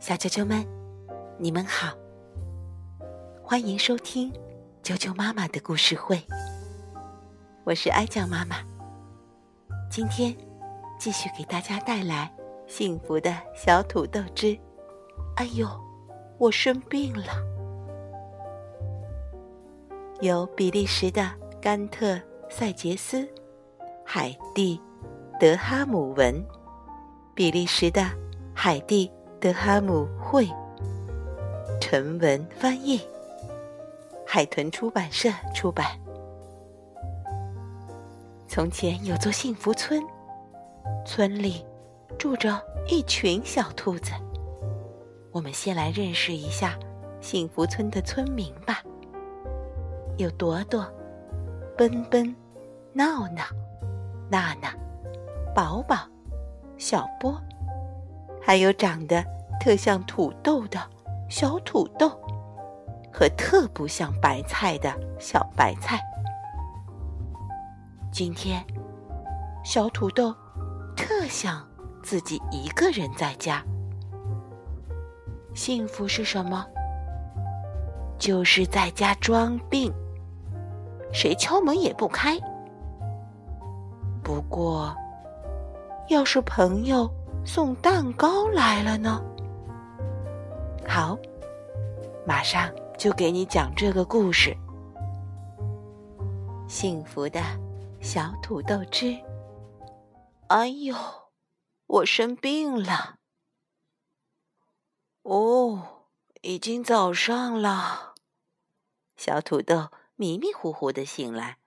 小啾啾们，你们好，欢迎收听啾啾妈妈的故事会。我是哀酱妈妈，今天继续给大家带来幸福的小土豆汁。哎呦，我生病了！由比利时的甘特塞杰斯、海蒂德哈姆文。比利时的海蒂·德哈姆会，陈文翻译，海豚出版社出版。从前有座幸福村，村里住着一群小兔子。我们先来认识一下幸福村的村民吧。有朵朵、奔奔、闹闹、娜娜、宝宝。小波，还有长得特像土豆的小土豆，和特不像白菜的小白菜。今天，小土豆特想自己一个人在家。幸福是什么？就是在家装病，谁敲门也不开。不过。要是朋友送蛋糕来了呢？好，马上就给你讲这个故事。幸福的小土豆汁。哎呦，我生病了。哦，已经早上了。小土豆迷迷糊糊的醒来，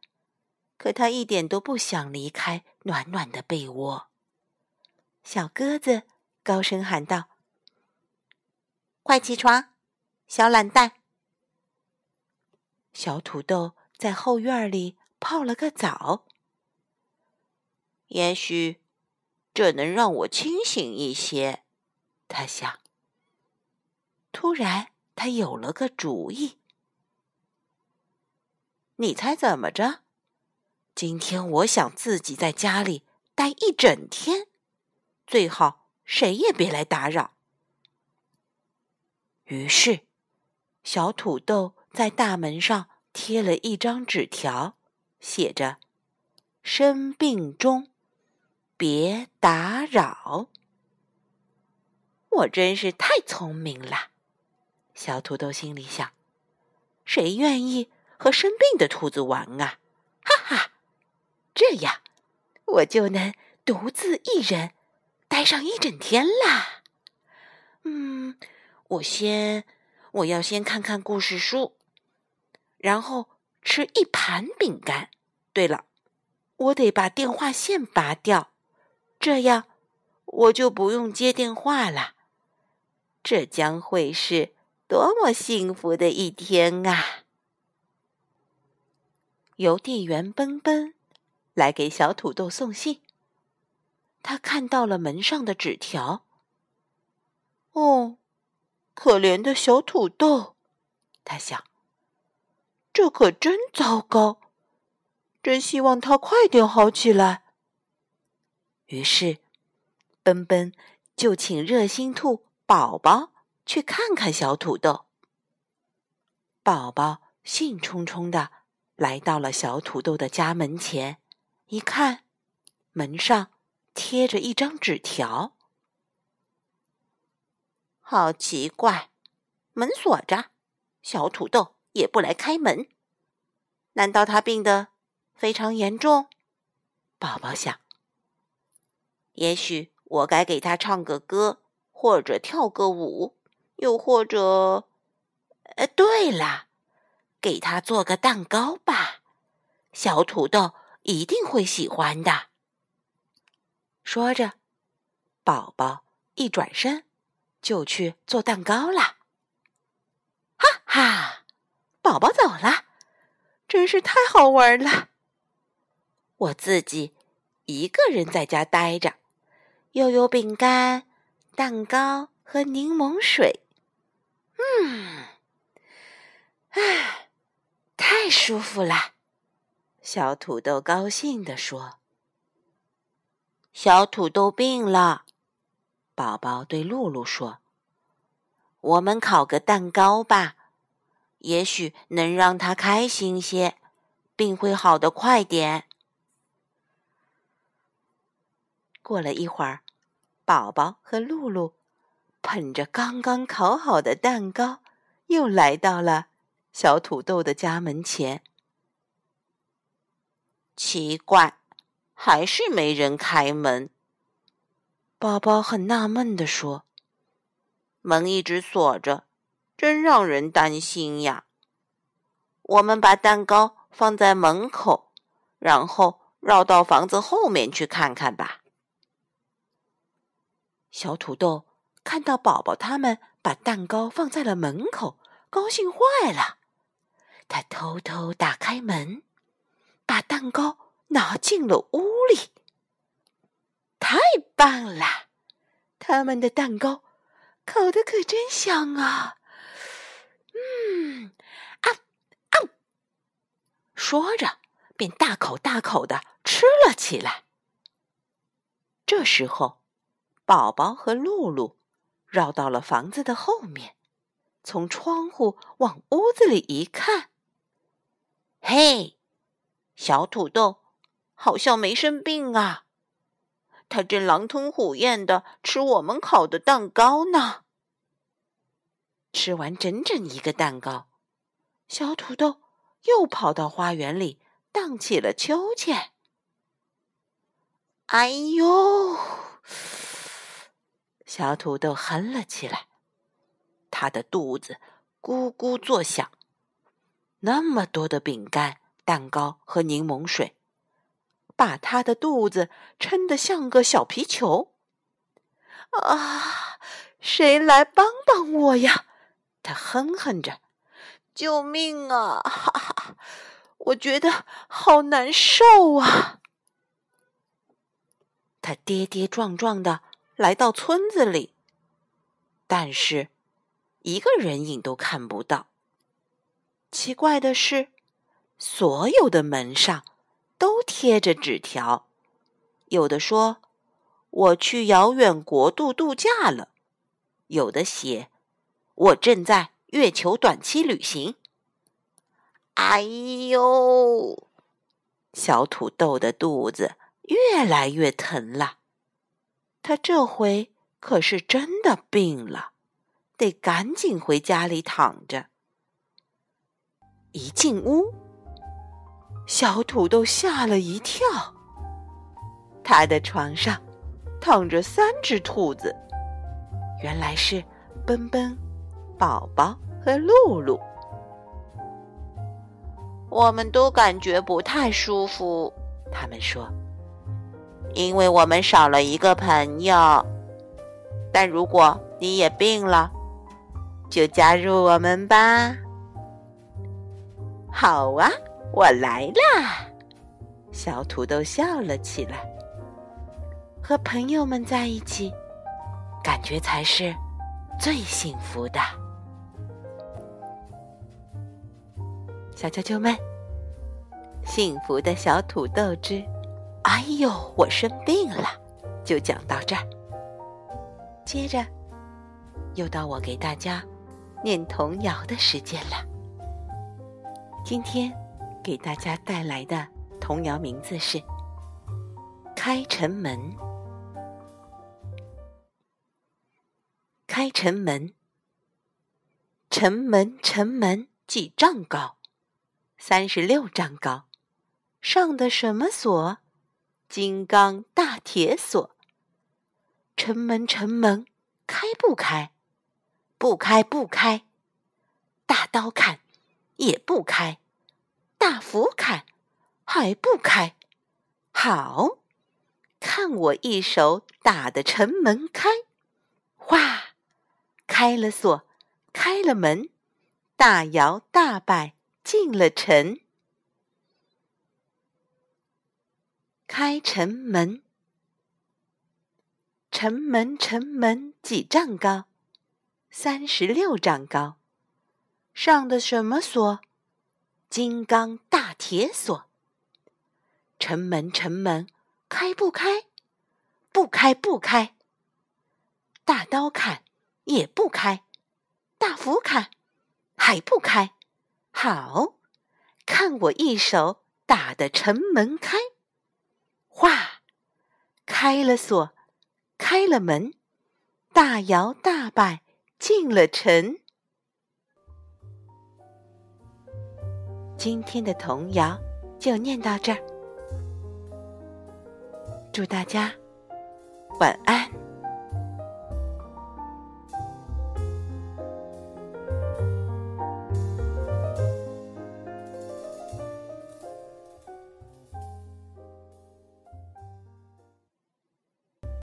可他一点都不想离开暖暖的被窝。小鸽子高声喊道：“快起床，小懒蛋！”小土豆在后院里泡了个澡，也许这能让我清醒一些，他想。突然，他有了个主意。你猜怎么着？今天我想自己在家里待一整天。最好谁也别来打扰。于是，小土豆在大门上贴了一张纸条，写着：“生病中，别打扰。”我真是太聪明了，小土豆心里想：“谁愿意和生病的兔子玩啊？”哈哈，这样我就能独自一人。待上一整天啦。嗯，我先，我要先看看故事书，然后吃一盘饼干。对了，我得把电话线拔掉，这样我就不用接电话了。这将会是多么幸福的一天啊！邮递员奔奔来给小土豆送信。他看到了门上的纸条。哦，可怜的小土豆，他想，这可真糟糕，真希望他快点好起来。于是，奔奔就请热心兔宝宝去看看小土豆。宝宝兴冲冲的来到了小土豆的家门前，一看，门上。贴着一张纸条，好奇怪，门锁着，小土豆也不来开门。难道他病得非常严重？宝宝想。也许我该给他唱个歌，或者跳个舞，又或者……呃，对了，给他做个蛋糕吧，小土豆一定会喜欢的。说着，宝宝一转身就去做蛋糕了。哈哈，宝宝走了，真是太好玩了。我自己一个人在家待着，又有饼干、蛋糕和柠檬水。嗯，唉，太舒服了。小土豆高兴地说。小土豆病了，宝宝对露露说：“我们烤个蛋糕吧，也许能让他开心些，病会好得快点。”过了一会儿，宝宝和露露捧着刚刚烤好的蛋糕，又来到了小土豆的家门前。奇怪，还是没人开门。宝宝很纳闷地说：“门一直锁着，真让人担心呀。”我们把蛋糕放在门口，然后绕到房子后面去看看吧。小土豆看到宝宝他们把蛋糕放在了门口，高兴坏了。他偷偷打开门。把蛋糕拿进了屋里，太棒了！他们的蛋糕烤的可真香啊！嗯，啊啊！说着，便大口大口的吃了起来。这时候，宝宝和露露绕到了房子的后面，从窗户往屋子里一看，嘿！小土豆好像没生病啊，他正狼吞虎咽的吃我们烤的蛋糕呢。吃完整整一个蛋糕，小土豆又跑到花园里荡起了秋千。哎呦！小土豆哼了起来，他的肚子咕咕作响，那么多的饼干。蛋糕和柠檬水，把他的肚子撑得像个小皮球。啊！谁来帮帮我呀？他哼哼着：“救命啊！哈哈，我觉得好难受啊！”他跌跌撞撞的来到村子里，但是一个人影都看不到。奇怪的是。所有的门上都贴着纸条，有的说我去遥远国度度假了，有的写我正在月球短期旅行。哎呦，小土豆的肚子越来越疼了，他这回可是真的病了，得赶紧回家里躺着。一进屋。小土豆吓了一跳，他的床上躺着三只兔子，原来是奔奔、宝宝和露露。我们都感觉不太舒服，他们说，因为我们少了一个朋友。但如果你也病了，就加入我们吧。好啊。我来啦！小土豆笑了起来。和朋友们在一起，感觉才是最幸福的。小啾啾们，幸福的小土豆之“哎呦，我生病了”就讲到这儿。接着，又到我给大家念童谣的时间了。今天。给大家带来的童谣名字是《开城门》。开城门，城门城门几丈高？三十六丈高。上的什么锁？金刚大铁锁。城门城门开不开？不开不开。大刀砍也不开。大斧砍还不开，好，看我一手打的城门开，哇，开了锁，开了门，大摇大摆进了城。开城门，城门城门几丈高？三十六丈高，上的什么锁？金刚大铁锁，城门城门开不开？不开不开。大刀砍也不开，大斧砍还不开。好，看我一手打的城门开！哗，开了锁，开了门，大摇大摆进了城。今天的童谣就念到这儿，祝大家晚安。